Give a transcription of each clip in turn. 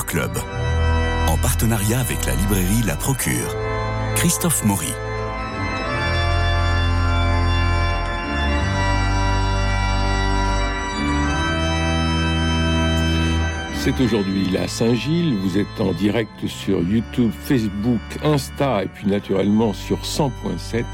Club, en partenariat avec la librairie La Procure. Christophe Maury. C'est aujourd'hui la Saint-Gilles. Vous êtes en direct sur YouTube, Facebook, Insta et puis naturellement sur 100.7,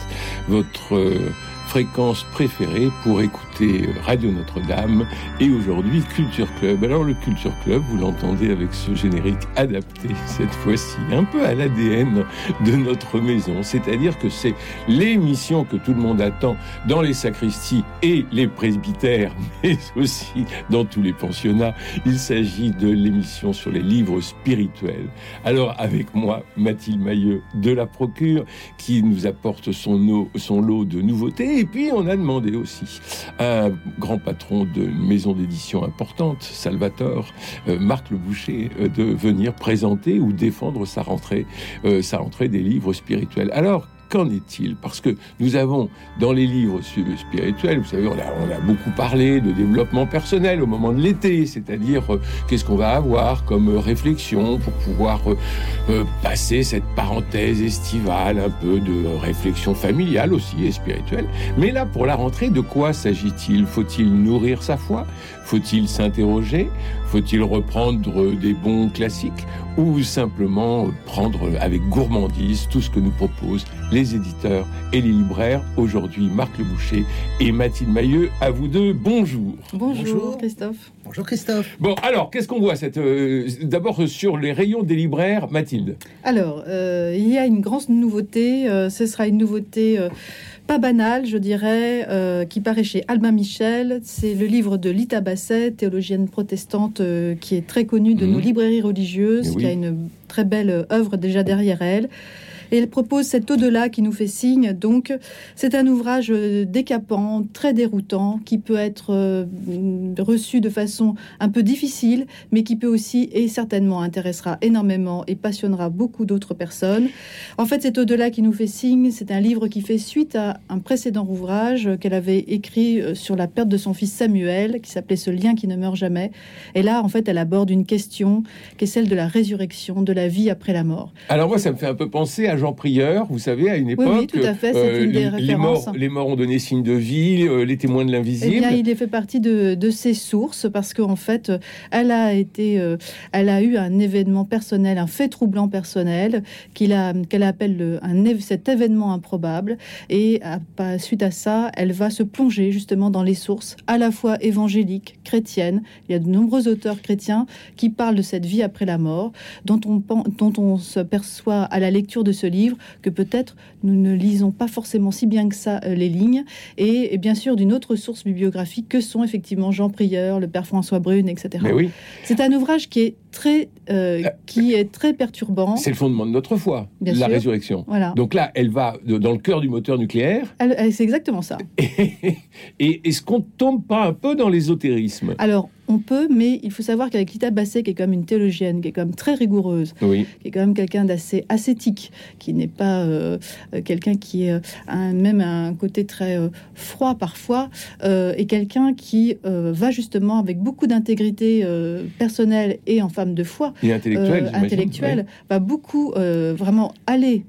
votre euh, fréquence préférée pour écouter Radio Notre-Dame et aujourd'hui Culture Club. Alors le Culture Club, vous l'entendez avec ce générique adapté cette fois-ci, un peu à l'ADN de notre maison, c'est-à-dire que c'est l'émission que tout le monde attend dans les sacristies et les presbytères, mais aussi dans tous les pensionnats. Il s'agit de l'émission sur les livres spirituels. Alors avec moi, Mathilde Mailleux de la Procure, qui nous apporte son, son lot de nouveautés et puis, on a demandé aussi à un grand patron d'une maison d'édition importante, Salvatore, euh, Marc Le Boucher, euh, de venir présenter ou défendre sa rentrée, euh, sa rentrée des livres spirituels. Alors, Qu'en est-il? Parce que nous avons dans les livres spirituels, vous savez, on a, beaucoup parlé de développement personnel au moment de l'été, c'est-à-dire euh, qu'est-ce qu'on va avoir comme euh, réflexion pour pouvoir euh, passer cette parenthèse estivale, un peu de réflexion familiale aussi et spirituelle. Mais là, pour la rentrée, de quoi s'agit-il? Faut-il nourrir sa foi? Faut-il s'interroger? Faut-il reprendre des bons classiques? Ou simplement prendre avec gourmandise tout ce que nous proposent les éditeurs et les libraires? Aujourd'hui, Marc Le Boucher et Mathilde Mailleux, à vous deux, bonjour. Bonjour, Christophe. Bonjour Christophe. Bon, alors, qu'est-ce qu'on voit cette, euh, D'abord sur les rayons des libraires, Mathilde? Alors, euh, il y a une grande nouveauté. Euh, ce sera une nouveauté pas banal, je dirais, euh, qui paraît chez Albin Michel. C'est le livre de Lita Basset, théologienne protestante euh, qui est très connue de nos mhm. librairies religieuses, qui a une très belle œuvre déjà derrière elle. Et elle propose cet au-delà qui nous fait signe. Donc, c'est un ouvrage euh, décapant, très déroutant, qui peut être euh, reçu de façon un peu difficile, mais qui peut aussi et certainement intéressera énormément et passionnera beaucoup d'autres personnes. En fait, cet au-delà qui nous fait signe, c'est un livre qui fait suite à un précédent ouvrage qu'elle avait écrit euh, sur la perte de son fils Samuel, qui s'appelait Ce lien qui ne meurt jamais. Et là, en fait, elle aborde une question qui est celle de la résurrection, de la vie après la mort. Alors moi, ça me fait un peu penser à Jean Prieur, vous savez, à une époque. Oui, tout à fait, euh, les, morts, les morts ont donné signe de vie, euh, les témoins de l'invisible. Eh bien, il est fait partie de, de ses sources parce qu'en fait, elle a été, euh, elle a eu un événement personnel, un fait troublant personnel qu'il a, qu'elle appelle le, un, cet événement improbable. Et à, suite à ça, elle va se plonger justement dans les sources, à la fois évangéliques, chrétiennes. Il y a de nombreux auteurs chrétiens qui parlent de cette vie après la mort, dont on, dont on se perçoit à la lecture de ce livre que peut-être nous ne lisons pas forcément si bien que ça euh, les lignes, et, bien sûr d'une autre source bibliographique que sont effectivement Jean Prieur, le père François Brune, etc. oui. C'est un ouvrage qui est très, euh, euh, qui est très perturbant. C'est le fondement de notre foi, la résurrection. Voilà. Donc là, elle va dans le cœur du moteur nucléaire. c'est exactement ça. Et, est-ce qu'on tombe pas un peu dans l'ésotérisme? Alors, on peut, mais il faut savoir qu'avec Lita Basset, qui est comme une théologienne, qui est comme très rigoureuse, oui. qui est quand même quelqu'un d'assez ascétique, qui n'est pas euh, quelqu'un qui est un, même un côté très froid parfois, et quelqu'un qui va justement avec beaucoup d'intégrité personnelle et en femme de foi et intellectuelle, euh, va beaucoup euh, vraiment aller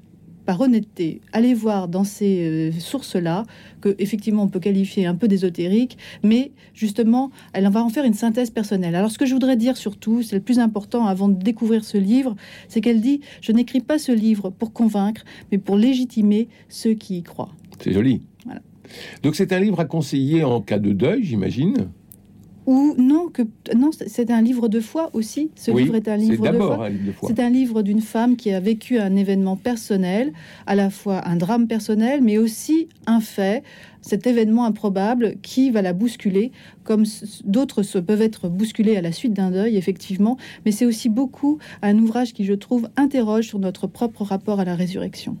par honnêteté, aller voir dans ces euh, sources-là, que effectivement on peut qualifier un peu d'ésotérique, mais justement, elle va en faire une synthèse personnelle. Alors ce que je voudrais dire surtout, c'est le plus important avant de découvrir ce livre, c'est qu'elle dit, je n'écris pas ce livre pour convaincre, mais pour légitimer ceux qui y croient. C'est joli. Voilà. Donc c'est un livre à conseiller en cas de deuil, j'imagine ou non, que non, c'est un livre de foi aussi. Ce livre est un livre de foi. C'est un livre d'une femme qui a vécu un événement personnel, à la fois un drame personnel, mais aussi un fait, cet événement improbable qui va la bousculer, comme d'autres se peuvent être bousculés à la suite d'un deuil, effectivement. Mais c'est aussi beaucoup un ouvrage qui, je trouve, interroge sur notre propre rapport à la résurrection.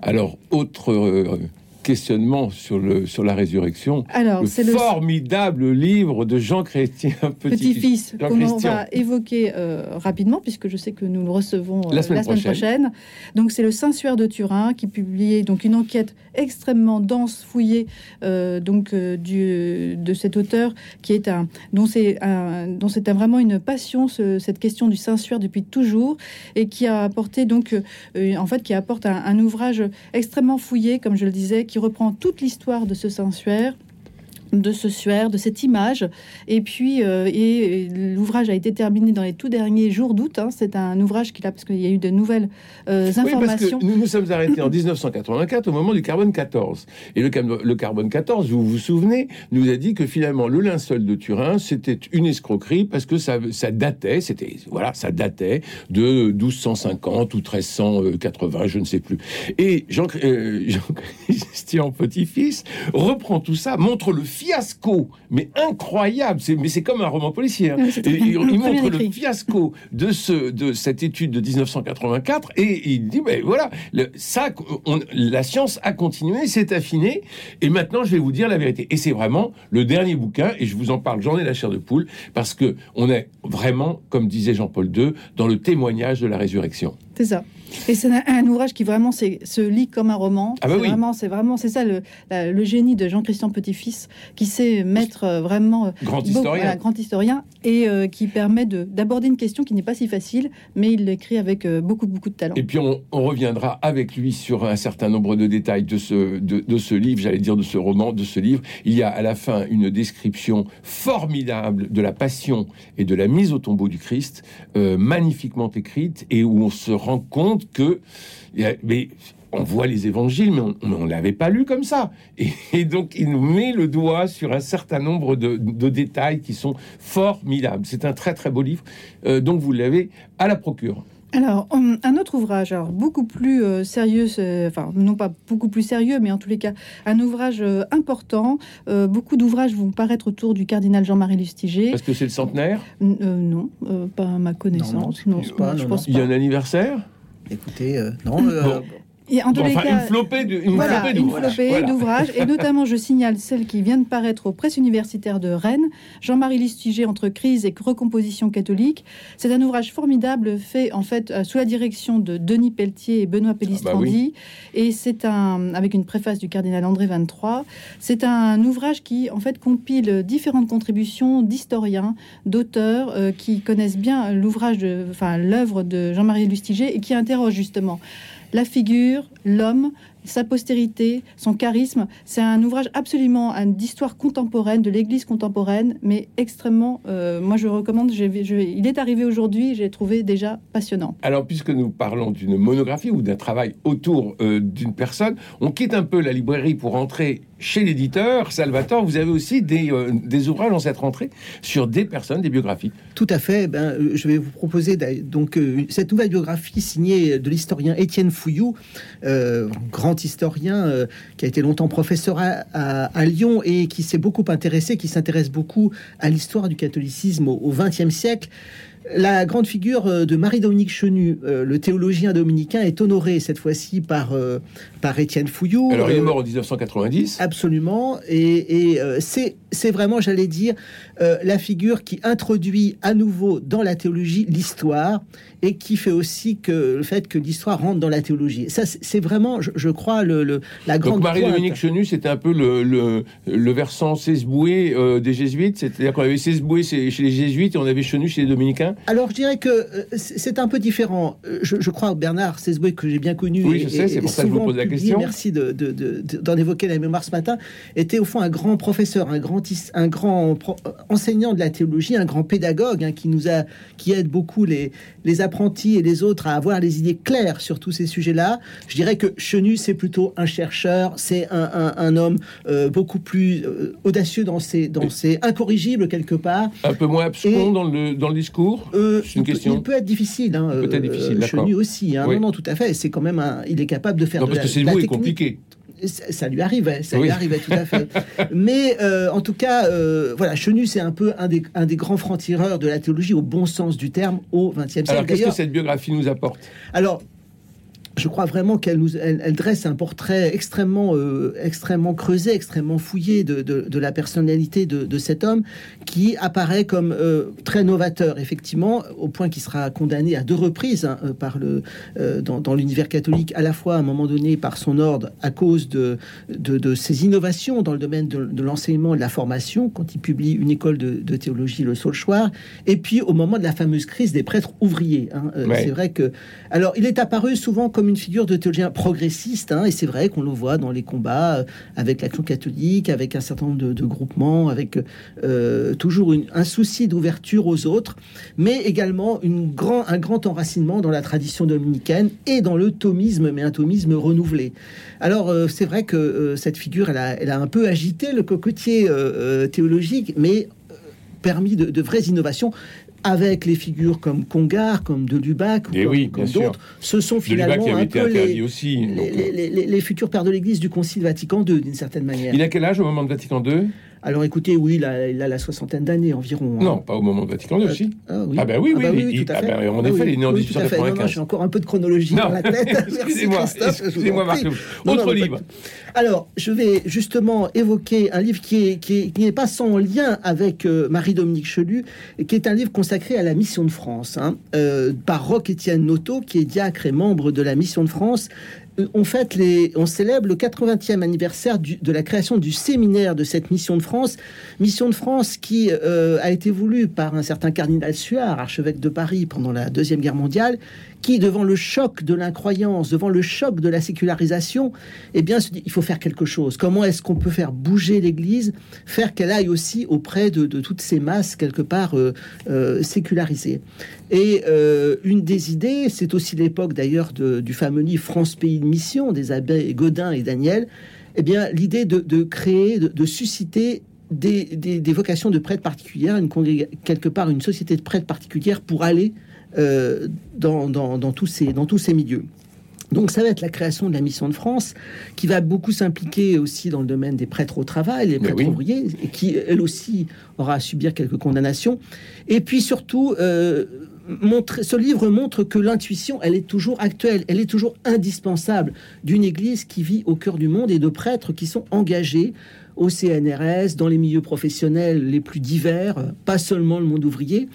Alors, autre euh, questionnement sur, le, sur la résurrection. Alors, c'est le formidable livre de Jean Chrétien Petit-Fils, qu'on va évoquer euh, rapidement, puisque je sais que nous le recevons la, semaine, prochaine. Donc, c'est le Saint-Suaire de Turin qui publiait donc une enquête extrêmement dense, fouillée, donc du, de cet auteur qui est un dont c'est dont c'est vraiment une passion cette question du Saint-Suaire depuis toujours et qui a apporté donc en fait qui apporte un, un ouvrage extrêmement fouillé, comme je le disais, qui reprend toute l'histoire de ce Saint-Suaire de ce suaire, de cette image. Et puis, euh, et, l'ouvrage a été terminé dans les tout derniers jours d'août. Hein. C'est un ouvrage qu'il a, parce qu'il y a eu de nouvelles euh, informations. nous nous sommes arrêtés en 1984 au moment du carbone 14. Et le, le, carbone 14, vous vous souvenez, nous a dit que finalement le linceul de Turin, c'était une escroquerie parce que ça, ça datait, c'était, voilà, ça datait de 1250 ou 1380, je ne sais plus. Et Jean, euh, Jean Petit-Fils reprend tout ça, montre le fiasco, mais incroyable. mais c'est comme un roman policier. Hein. il, montre le fiasco de ce de cette étude de 1984 et il dit ben voilà, ça, la science a continué, s'est affinée et maintenant je vais vous dire la vérité. Et c'est vraiment le dernier bouquin et je vous en parle. J'en ai la chair de poule parce que on est vraiment, comme disait Jean-Paul II, dans le témoignage de la résurrection. C'est ça. Et c'est un, ouvrage qui vraiment se lit comme un roman. Ah bah c'est vraiment, c'est vraiment, c'est ça le, le, génie de Jean-Christian Petit-Fils, qui sait mettre euh, vraiment euh, grand historien, grand historien, et euh, qui permet d'aborder une question qui n'est pas si facile, mais il l'écrit avec beaucoup beaucoup de talent. Et puis on, reviendra avec lui sur un certain nombre de détails de ce de, de ce livre, j'allais dire de ce roman, de ce livre. Il y a à la fin une description formidable de la passion et de la mise au tombeau du Christ, magnifiquement écrite, et où on se rend compte que mais on voit les évangiles, mais on ne l'avait pas lu comme ça. Et, donc, il nous met le doigt sur un certain nombre de, détails qui sont formidables. C'est un très très beau livre. Euh, donc, vous l'avez à la procure. Alors, un autre ouvrage, alors beaucoup plus euh, sérieux, enfin non pas beaucoup plus sérieux, mais en tous les cas un ouvrage euh, important. beaucoup d'ouvrages vont paraître autour du cardinal Jean-Marie Lustiger. Est-ce que c'est le centenaire? Non, pas à ma connaissance. Non, pas, Il y a un anniversaire? Écoutez, euh, non. Euh, en tous les cas, une flopée d'ouvrages. et notamment, je signale celle qui vient de paraître aux presses universitaires de Rennes, Jean-Marie Listiger entre crise et recomposition catholique. C'est un ouvrage formidable fait en fait euh, sous la direction de Denis Pelletier et Benoît Pellistrandi, ah bah et c'est un avec une préface du cardinal André 23. C'est un ouvrage qui en fait compile différentes contributions d'historiens, d'auteurs euh, qui connaissent bien l'ouvrage enfin l'œuvre de Jean-Marie Lustiger et qui interroge justement la figure, l'homme, sa postérité, son charisme. C'est un ouvrage absolument d'histoire contemporaine, de l'Église contemporaine, mais extrêmement. Euh, moi, je recommande. il est arrivé aujourd'hui. J'ai trouvé déjà passionnant. Alors, puisque nous parlons d'une monographie ou d'un travail autour euh, d'une personne, on quitte un peu la librairie pour entrer chez l'éditeur. Salvatore, vous avez aussi des, euh, des, ouvrages en cette rentrée sur des personnes, des biographies. Tout à fait. Ben, je vais vous proposer donc cette nouvelle biographie signée de l'historien Étienne Fouillou, grand historien euh, qui a été longtemps professeur à, Lyon et qui s'est beaucoup intéressé, qui s'intéresse beaucoup à l'histoire du catholicisme au XXe siècle. La grande figure euh, de Marie-Dominique Chenu, euh, le théologien dominicain, est honoré cette fois-ci par, par Étienne Fouillou. Alors, il est mort en 1990. Absolument. Et, et c'est vraiment, j'allais dire, la figure qui introduit à nouveau dans la théologie l'histoire et qui fait aussi que le fait que l'histoire rentre dans la théologie. Ça, c'est vraiment, je, crois, le, la grande. Donc Marie-Dominique Chenu, c'était un peu le, le, le versant Cesboué euh, des jésuites, c'est-à-dire qu'on avait Cesboué chez les jésuites et on avait Chenu chez les dominicains. Alors je dirais que euh, c'est un peu différent. Je, crois Bernard Cesboué que j'ai bien connu. Oui, je sais, c'est pour ça que je vous pose la question. Merci d'en de, de, évoquer la mémoire ce matin. Était au fond un grand professeur, un grand, un grand enseignant de la théologie, un grand pédagogue hein, qui nous a, qui aide beaucoup les les apprentis et les autres à avoir les idées claires sur tous ces sujets-là. Je dirais que Chenu, c'est plutôt un chercheur, c'est un, homme euh, beaucoup plus euh, audacieux dans ses, dans ses incorrigibles quelque part. Un peu moins abscon dans, le, dans le discours? Euh, C'est une question. il peut être difficile. Hein, peut être difficile, Chenu aussi. Hein. Non, non, tout à fait. C'est quand même un, il est capable de faire non, parce que c'est est compliqué ça lui arrivait, ça lui arrivait tout à fait. Mais euh, en tout cas, euh, voilà, Chenu, c'est un peu un des, un des grands francs-tireurs de la théologie au bon sens du terme au XXe siècle. Alors, qu'est-ce que cette biographie nous apporte? Alors, je crois vraiment qu'elle nous, elle, dresse un portrait extrêmement, euh, extrêmement creusé, extrêmement fouillé de, de, la personnalité de, de, cet homme qui apparaît comme euh, très novateur, effectivement, au point qu'il sera condamné à deux reprises hein, euh, par le, dans, dans l'univers catholique, à la fois à un moment donné par son ordre à cause de, de, ses innovations dans le domaine de, l'enseignement et de la formation, quand il publie une école de, théologie, le Saulchoir, et puis au moment de la fameuse crise des prêtres ouvriers. Hein, c'est vrai que, alors, il est apparu souvent comme une figure de théologien progressiste, hein, et c'est vrai qu'on le voit dans les combats euh, avec l'action catholique, avec un certain nombre de, groupements, avec euh, toujours un souci d'ouverture aux autres, mais également une grand, un grand enracinement dans la tradition dominicaine et dans le thomisme, mais un thomisme renouvelé. Alors euh, c'est vrai que cette figure, elle a, un peu agité le cocotier théologique, mais permis de, vraies innovations avec les figures comme Congar, comme de Lubac, eh comme, comme d'autres, ce sont finalement un peu les, aussi, les, les, les, futurs pères de l'Église du Concile Vatican II, d'une certaine manière. Il a quel âge au moment de Vatican II alors écoutez, oui, il a, la soixantaine d'années environ. Hein. Non, pas au moment de Vatican II euh. Ah, oui. ah ben oui, ah, bah oui, oui, tout à fait. Ah ben, en effet, il est né en 1895. J'ai encore un peu de chronologie dans la tête. excusez-moi, excusez-moi Marc. Autre livre. Alors, je vais justement évoquer un livre qui n'est qui qui pas sans lien avec euh, Marie-Dominique Chelu, qui est un livre consacré à la Mission de France, hein, euh, par Roque-Étienne Noto, qui est diacre et membre de la Mission de France, on fête on célèbre le 80e anniversaire de la création du séminaire de cette mission de France, mission de France qui euh, a été voulue par un certain cardinal Suard, archevêque de Paris pendant la deuxième guerre mondiale, qui, devant le choc de l'incroyance, devant le choc de la sécularisation, eh bien, se dit il faut faire quelque chose. Comment est-ce qu'on peut faire bouger l'Église, faire qu'elle aille aussi auprès de, toutes ces masses quelque part euh, euh, sécularisées? Et euh, une des idées, c'est aussi l'époque d'ailleurs du fameux livre France Pays de Mission des abbés Godin et Daniel. Eh bien, l'idée de, créer, de, susciter des, vocations de prêtres particulières, quelque part une société de prêtres particulière pour aller euh, dans, dans, tous ces, dans tous ces milieux. Donc ça va être la création de la mission de France, qui va beaucoup s'impliquer aussi dans le domaine des prêtres au travail, les prêtres ouvriers, et qui elle aussi aura à subir quelques condamnations. Et puis surtout, euh, montrer, ce livre montre que l'intuition, elle est toujours actuelle, elle est toujours indispensable d'une Église qui vit au cœur du monde et de prêtres qui sont engagés au CNRS, dans les milieux professionnels les plus divers, pas seulement le monde ouvrier.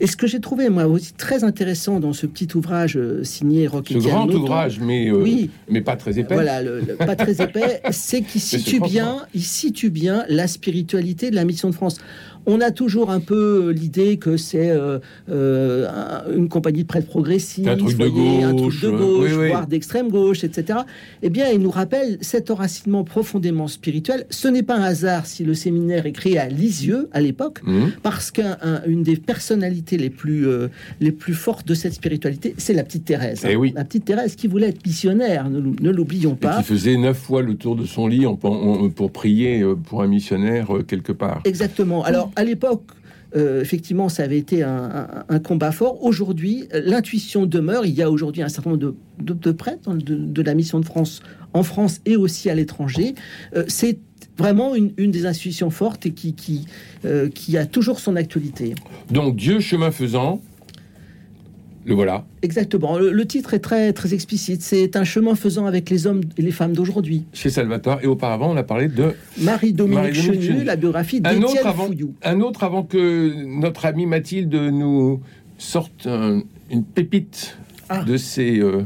Et ce que j'ai trouvé, moi aussi, très intéressant dans ce petit ouvrage euh, signé Rocky Ce grand ouvrage, mais, euh, oui, mais pas très épais. Voilà, pas très épais, c'est qu'il situe, bien, il situe bien la spiritualité de la mission de France on a toujours un peu l'idée que c'est euh, euh, une compagnie de presse progressiste, un truc de gauche, voire d'extrême gauche, etc. Eh bien, il nous rappelle cet enracinement profondément spirituel. Ce n'est pas un hasard si le séminaire est créé à Lisieux à l'époque, mmh. parce qu'une des personnalités les plus, euh, les plus fortes de cette spiritualité, c'est la petite Thérèse. Eh oui. La petite Thérèse qui voulait être missionnaire, ne, l'oublions pas. Et qui faisait neuf fois le tour de son lit pour prier pour un missionnaire quelque part. Exactement. Alors, à l'époque, euh, effectivement, ça avait été un, combat fort. Aujourd'hui, l'intuition demeure. Il y a aujourd'hui un certain nombre de, prêtres de, la mission de France en France et aussi à l'étranger. Euh, c'est vraiment une, des institutions fortes et qui, euh, qui a toujours son actualité. Donc, Dieu, chemin faisant, le voilà. Exactement. Le, titre est très, très explicite. C'est un chemin faisant avec les hommes et les femmes d'aujourd'hui. Chez Salvatore. Et auparavant, on a parlé de Marie-Dominique Chenu, la biographie d'Étienne Fouillou. Un autre avant que notre amie Mathilde nous sorte une pépite ah. de ses euh,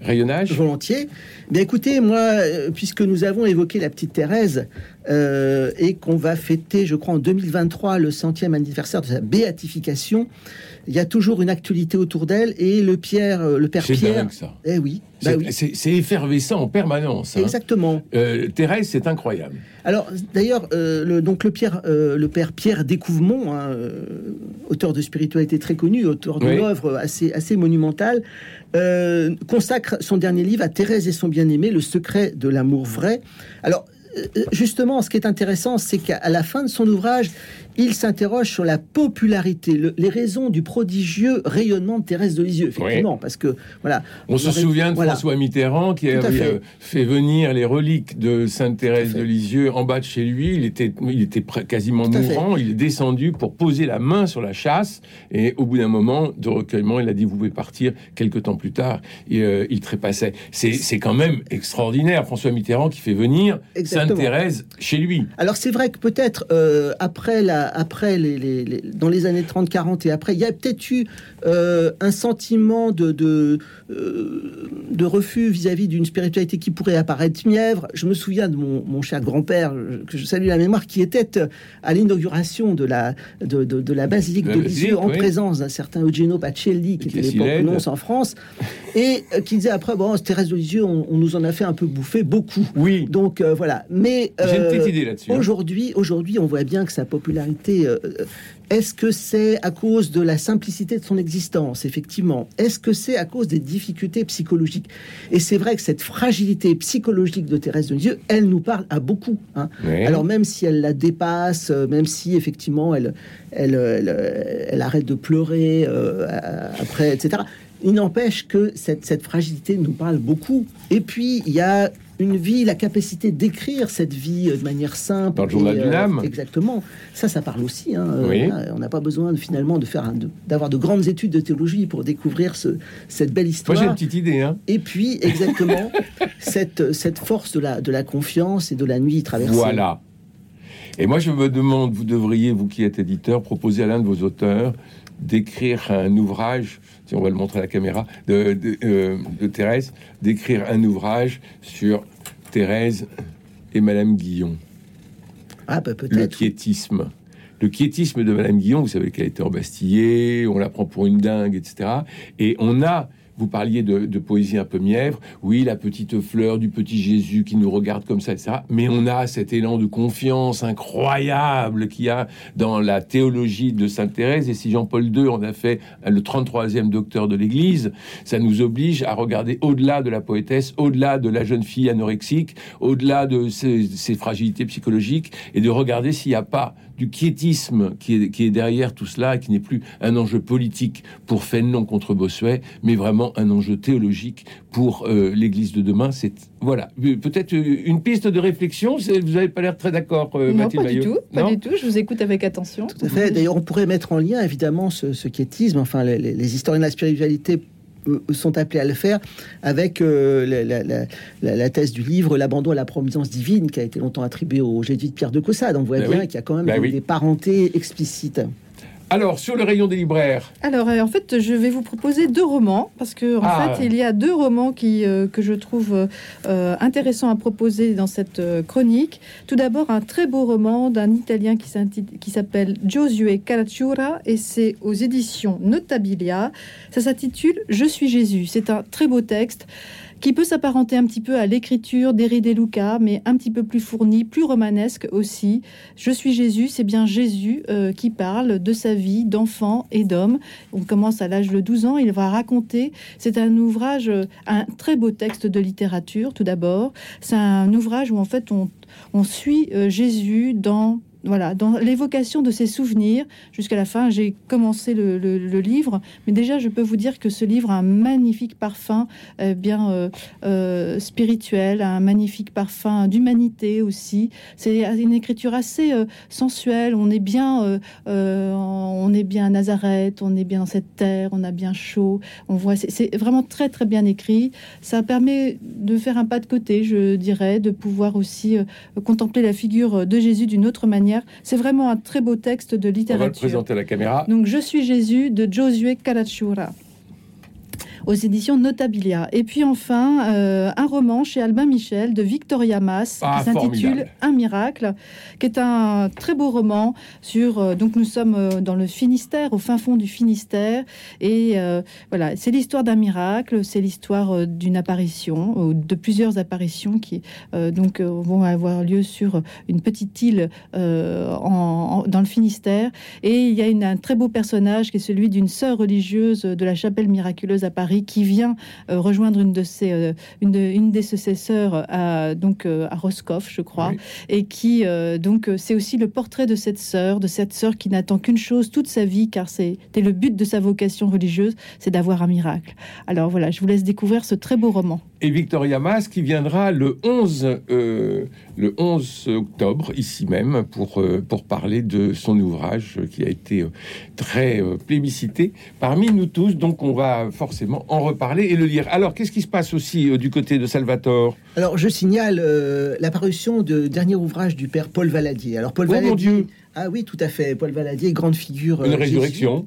rayonnages. Volontiers. Bien écoutez, moi, euh, puisque nous avons évoqué la petite Thérèse euh, et qu'on va fêter, je crois, en 2023 le centième anniversaire de sa béatification, il y a toujours une actualité autour d'elle et le Pierre, euh, le père Pierre. ça. Eh oui. Bah c'est effervescent en permanence. Hein. Exactement. Euh, Thérèse, c'est incroyable. Alors d'ailleurs, euh, le, donc le, Pierre, le père Pierre Découvemont, hein, auteur de spiritualité très connu, auteur d'une œuvre assez, assez monumentale, consacre son dernier livre à Thérèse et son bien-aimé, Le secret de l'amour vrai. Alors justement, ce qui est intéressant, c'est qu'à la fin de son ouvrage, il s'interroge sur la popularité, les raisons du prodigieux rayonnement de Thérèse de Lisieux, effectivement, parce que voilà. On se souvient de François Mitterrand qui avait fait. venir les reliques de Sainte Thérèse de Lisieux en bas de chez lui. Il était, il était quasiment mourant. Il est descendu pour poser la main sur la chasse et au bout d'un moment de recueillement, il a dit vous pouvez partir. Quelques temps plus tard, il, euh, il trépassait. C'est quand même extraordinaire, François Mitterrand qui fait venir Sainte Thérèse chez lui. Alors c'est vrai que peut-être euh, après la, après les, dans les années 30-40 et après, il y a peut-être eu euh, un sentiment de de, de refus vis-à-vis d'une spiritualité qui pourrait apparaître mièvre. Je me souviens de mon, mon cher grand-père que je salue la mémoire qui était à l'inauguration de la de, de, la basilique de Lisieux en présence d'un certain Eugenio Pacelli qui, était l'époque nonce en France et euh, qui disait après bon Thérèse de Lisieux on, nous en a fait un peu bouffer beaucoup. Oui. Donc euh, voilà. Mais j'ai une petite idée là-dessus. Hein. Aujourd'hui, aujourd'hui, on voit bien que sa popularité euh, est-ce que c'est à cause de la simplicité de son existence, effectivement? Est-ce que c'est à cause des difficultés psychologiques? Et c'est vrai que cette fragilité psychologique de Thérèse de Lisieux, elle nous parle à beaucoup. Hein. Alors même si elle la dépasse, euh, même si effectivement elle, elle, elle, arrête de pleurer euh, après, etc. Il n'empêche que cette, cette fragilité nous parle beaucoup. Et puis, il y a une vie, la capacité d'écrire cette vie euh, de manière simple. Dans le journal d'une âme. Exactement. Ça, ça parle aussi. Hein. Euh, on n'a pas besoin de, finalement de faire d'avoir de, grandes études de théologie pour découvrir ce, cette belle histoire. Moi, j'ai une petite idée. Hein. Et puis, exactement, cette, cette force de la, de la confiance et de la nuit traversée. Voilà. Et moi, je me demande, vous devriez, vous qui êtes éditeur, proposer à l'un de vos auteurs d'écrire un ouvrage si on va le montrer à la caméra, de, euh, Thérèse, d'écrire un ouvrage sur Thérèse et Madame Guillon. Ah, bah peut-être. Le quiétisme. Le quiétisme de Madame Guillon, vous savez qu'elle été embastillée, on la prend pour une dingue, etc. Et on a vous parliez de, poésie un peu mièvre. Oui, la petite fleur du petit Jésus qui nous regarde comme ça, etc. Mais on a cet élan de confiance incroyable qu'il y a dans la théologie de Sainte Thérèse. Et si Jean-Paul II en a fait le 33e docteur de l'Église, ça nous oblige à regarder au-delà de la poétesse, au-delà de la jeune fille anorexique, au-delà de ses, ses fragilités psychologiques, et de regarder s'il n'y a pas du quiétisme qui est, qui est derrière tout cela et qui n'est plus un enjeu politique pour Fénelon contre Bossuet, mais vraiment un enjeu théologique pour euh, l'Église de demain. C'est voilà, peut-être une piste de réflexion. Vous n'avez pas l'air très d'accord, euh, non, pas du tout, pas du tout. Je vous écoute avec attention. Tout à fait. D'ailleurs, on pourrait mettre en lien évidemment ce, ce quiétisme. Enfin, les, les historiens de la spiritualité euh, sont appelés à le faire avec euh, la, thèse du livre L'abandon à la providence divine qui a été longtemps attribué au jésuite Pierre de Caussade. On voit ben bien qu'il y a quand même ben des parentés explicites. Alors, sur le rayon des libraires. Alors, euh, en fait, je vais vous proposer deux romans, parce que en ah. fait, il y a deux romans qui, euh, que je trouve euh, intéressants à proposer dans cette chronique. Tout d'abord, un très beau roman d'un Italien qui s'appelle Giosuè Caracciura, et c'est aux éditions Notabilia. Ça s'intitule Je suis Jésus. C'est un très beau texte qui peut s'apparenter un petit peu à l'écriture De Luca, mais un petit peu plus fourni, plus romanesque aussi. Je suis Jésus, c'est bien Jésus euh, qui parle de sa vie d'enfant et d'homme. On commence à l'âge de 12 ans, il va raconter, c'est un ouvrage, un très beau texte de littérature tout d'abord. C'est un ouvrage où en fait on, on suit euh, Jésus dans voilà, dans l'évocation de ses souvenirs jusqu'à la fin. J'ai commencé le, livre, mais déjà je peux vous dire que ce livre a un magnifique parfum euh, bien euh, euh, spirituel, un magnifique parfum d'humanité aussi. C'est une écriture assez sensuelle. On est bien, on est bien à Nazareth, on est bien dans cette terre, on a bien chaud. On voit, c'est vraiment très très bien écrit. Ça permet de faire un pas de côté, je dirais, de pouvoir aussi contempler la figure de Jésus d'une autre manière c'est vraiment un très beau texte de littérature. On va le présenter à la caméra. Donc, Je suis Jésus de Josué Caracciura aux éditions Notabilia. Et puis enfin, euh, un roman chez Albin Michel de Victoria Mass ah, qui s'intitule Un miracle, qui est un très beau roman sur. Euh, donc nous sommes euh, dans le Finistère, au fin fond du Finistère, et voilà, c'est l'histoire d'un miracle, c'est l'histoire d'une apparition, de plusieurs apparitions qui donc vont avoir lieu sur une petite île en, dans le Finistère. Et il y a une, un très beau personnage qui est celui d'une sœur religieuse de la chapelle miraculeuse à Paris qui vient rejoindre une de ses, une, une des successeurs à, donc, à Roscoff, je crois, et qui, donc, c'est aussi le portrait de cette sœur, de cette sœur qui n'attend qu'une chose toute sa vie, car c'était le but de sa vocation religieuse, c'est d'avoir un miracle. Alors voilà, je vous laisse découvrir ce très beau roman. Et Victoria Mas qui viendra le 11, le 11 octobre, ici même, pour, pour parler de son ouvrage qui a été très plébiscité parmi nous tous. Donc on va forcément en reparler et le lire. Alors qu'est-ce qui se passe aussi du côté de Salvatore? Alors je signale l'apparition de dernier ouvrage du père Paul Valadier. Alors Paul oh mon Dieu ah oui, tout à fait. Paul Valadier, grande figure. Une résurrection.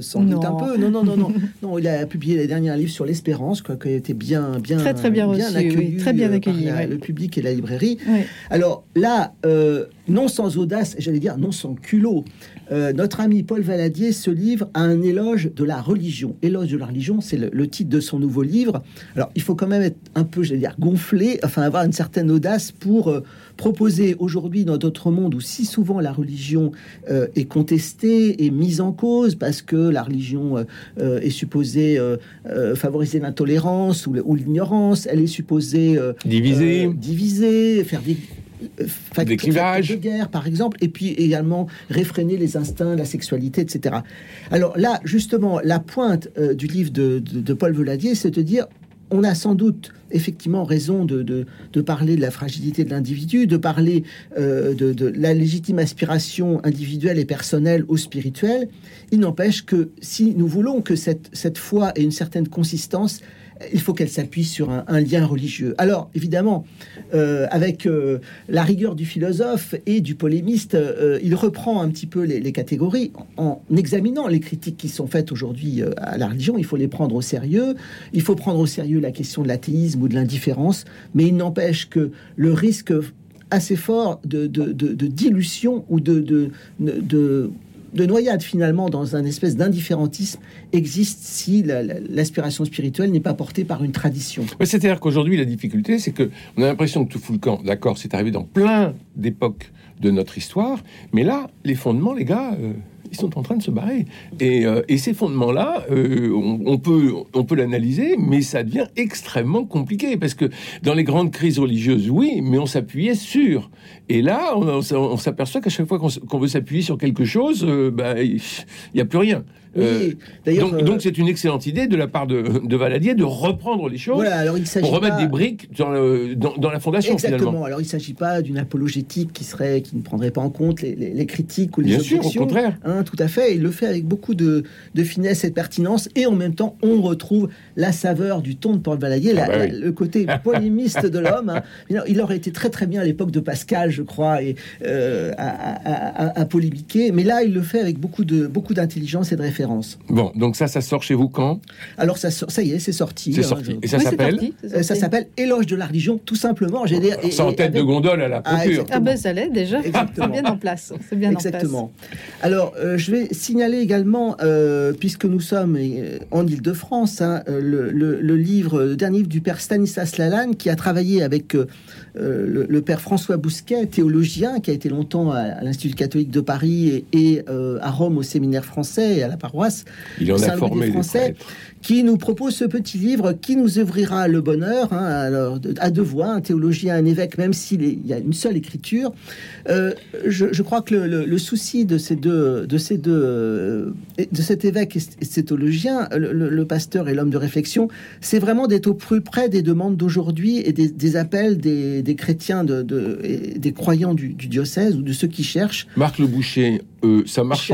Sans doute un peu. Non, non, non, non. non, il a publié les derniers livres sur l'espérance, quoi, qui a été bien, bien, très, très bien, reçu, accueilli, très bien accueilli par le public et la librairie. Alors là, non sans audace, j'allais dire non sans culot, euh, notre ami Paul Valadier se livre à un éloge de la religion. Éloge de la religion, c'est le, titre de son nouveau livre. Alors, il faut quand même être un peu, j'allais dire, gonflé, enfin avoir une certaine audace pour euh, proposer aujourd'hui dans notre monde où si souvent la religion euh, est contestée et mise en cause parce que la religion est supposée favoriser l'intolérance ou, ou l'ignorance, elle est supposée diviser, diviser, faire des des clivages de guerre, par exemple, et puis également réfréner les instincts, la sexualité, etc. Alors là, justement, la pointe euh, du livre de, Paul Voladier, c'est de dire on a sans doute effectivement raison de, de, parler de la fragilité de l'individu, de parler euh, de, de, la légitime aspiration individuelle et personnelle au spirituel. Il n'empêche que si nous voulons que cette, cette foi ait une certaine consistance, il faut qu'elle s'appuie sur un, lien religieux. Alors, évidemment, euh, avec euh, la rigueur du philosophe et du polémiste, euh, il reprend un petit peu les, catégories en, examinant les critiques qui sont faites aujourd'hui à la religion. Il faut les prendre au sérieux. Il faut prendre au sérieux la question de l'athéisme ou de l'indifférence, mais il n'empêche que le risque assez fort de, dilution ou de, de de noyade finalement dans un espèce d'indifférentisme existe si l'aspiration spirituelle n'est pas portée par une tradition. C'est-à-dire qu'aujourd'hui la difficulté c'est que on a l'impression que tout fout le camp. D'accord, c'est arrivé dans plein d'époques de notre histoire, mais là les fondements, les gars. Euh, ils sont en train de se barrer. Et, euh, ces fondements-là, euh, on, peut, l'analyser, mais ça devient extrêmement compliqué parce que dans les grandes crises religieuses, oui, mais on s'appuyait sur. Et là, on, s'aperçoit qu'à chaque fois qu'on veut s'appuyer sur quelque chose, euh, bah, il n'y a plus rien. Euh, donc, donc c'est une excellente idée de la part de, de Valadier de reprendre les choses alors il pour remettre des briques dans, dans, la fondation. Exactement. Alors il ne s'agit pas d'une apologétique qui serait qui ne prendrait pas en compte les, les, critiques ou les Bien objections. Sûr, au contraire. Hein, tout à fait. Il le fait avec beaucoup de, de, finesse et de pertinence et en même temps on retrouve la saveur du ton de Paul Valadier, ah bah le côté polémiste de l'homme. Hein. Il aurait été très très bien à l'époque de Pascal, je crois, et euh, à, à, à, polémiquer. Mais là il le fait avec beaucoup de beaucoup d'intelligence et de référence. Bon, donc ça, ça sort chez vous quand? Alors ça, ça y est, c'est sorti. C'est hein, sorti. Et ça s'appelle euh, Ça s'appelle Éloge de la religion, tout simplement. J'ai dire. Ça en tête de gondole à la ah, procure. Ah, ben ça l'est déjà. Exactement. bien en place. C'est bien Exactement. En place. Alors, euh, je vais signaler également, euh, puisque nous sommes en Ile-de-France, hein, le, le, livre, le dernier livre du père Stanislas Lalanne, qui a travaillé avec le, père François Bousquet, théologien, qui a été longtemps à, l'Institut catholique de Paris et, et à Rome au séminaire français et à la il en a formé Français, qui nous propose ce petit livre qui nous ouvrira le bonheur, hein, alors, à deux voix, un théologien, un évêque, même s'il y a une seule écriture. Euh, je, crois que le, souci de ces deux, de ces deux, euh, de cet évêque et cet théologien, le, pasteur et l'homme de réflexion, c'est vraiment d'être au plus près des demandes d'aujourd'hui et des, appels des, chrétiens, de, des croyants du, diocèse ou de ceux qui cherchent. Marc Le Boucher, euh, ça marche,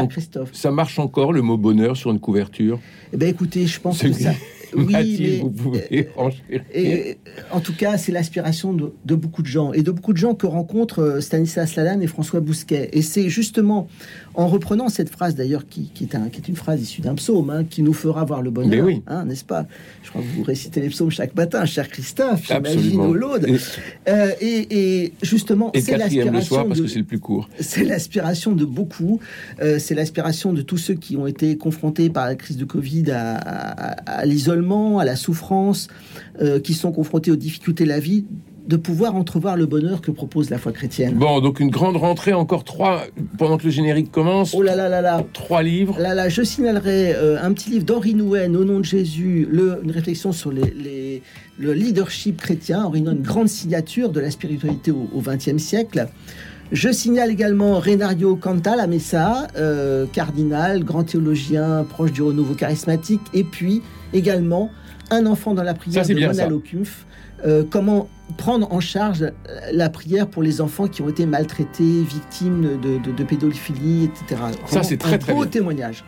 ça marche encore le mot bonheur sur une couverture? Eh ben écoutez, je pense que ça, oui, vous pouvez euh, et, En tout cas, c'est l'aspiration de, beaucoup de gens et de beaucoup de gens que rencontrent euh, Stanislas Lalanne et François Bousquet. Et c'est justement en reprenant cette phrase d'ailleurs qui, est un, qui, est une phrase issue d'un psaume hein, qui nous fera voir le bonheur, oui. hein, n'est-ce pas? Je crois que vous récitez les psaumes chaque matin, cher Christophe, j'imagine au laude. Euh, et, justement, c'est l'aspiration parce que c'est le plus court. C'est l'aspiration de beaucoup. c'est l'aspiration de tous ceux qui ont été confrontés par la crise de Covid à, à l'isolement à la souffrance, euh, qui sont confrontés aux difficultés de la vie, de pouvoir entrevoir le bonheur que propose la foi chrétienne. Bon, donc une grande rentrée, encore trois, pendant que le générique commence. Oh là là là là Trois livres. Là là, je signalerai euh, un petit livre d'Henri Nouwen, Au nom de Jésus, le, une réflexion sur les, les- le leadership chrétien. Henri Nouwen, une grande signature de la spiritualité au XXe siècle. Je signale également Renario Cantal à Messa, euh, cardinal, grand théologien, proche du renouveau charismatique, et puis également Un enfant dans la prière Ça, de ça. Locumph. Euh, comment prendre en charge la prière pour les enfants qui ont été maltraités, victimes de, de, de pédophilie, etc. Ça, c'est très, un très beau bien. témoignage.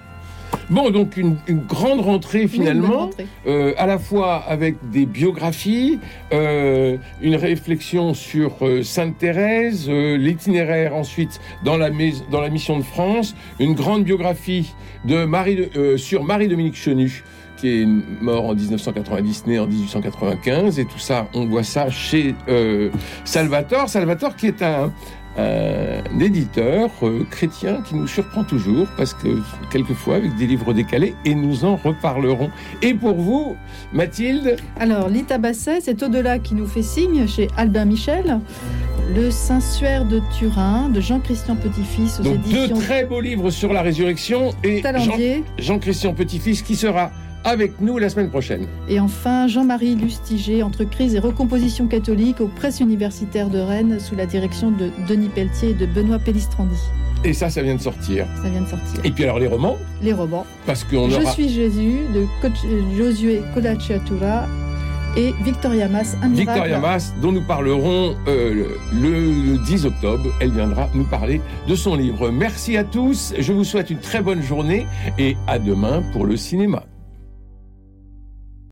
Bon, donc une, une grande rentrée Oui, finalement. rentrée. euh, à la fois avec des biographies, euh, une réflexion sur euh, Sainte Thérèse, l'itinéraire ensuite dans la, mais- dans la mission de France, une grande biographie de Marie sur Marie-Dominique Chenu, qui est mort en 1990, né en 1895, et tout ça, on voit ça chez euh, Salvatore. Salvatore qui est un, un éditeur euh, chrétien qui nous surprend toujours, parce que quelquefois avec des livres décalés, et nous en reparlerons. Et pour vous, Mathilde, Alors, Lita Basset, c'est au-delà qui nous fait signe chez Albin Michel. Le Saint-Suaire de Turin, de Jean-Christian Petit-Fils aux donc deux éditions très beaux livres sur la résurrection, et Jean-. Jean-Christian Petit-Fils qui sera avec nous la semaine prochaine. Et enfin, Jean-Marie Lustiger, entre crise et recomposition catholique aux presses universitaires de Rennes, sous la direction de Denis Pelletier et de Benoît Pellistrandi. Et ça, ça vient de sortir. Ça vient de sortir. Et puis alors les romans, Les romans. parce qu'on Je aura suis Jésus de Josué Colacciatura et Victoria Mas, un. Victoria Mas, dont nous parlerons euh, le, le 10 octobre. Elle viendra nous parler de son livre. Merci à tous, je vous souhaite une très bonne journée et à demain pour le cinéma.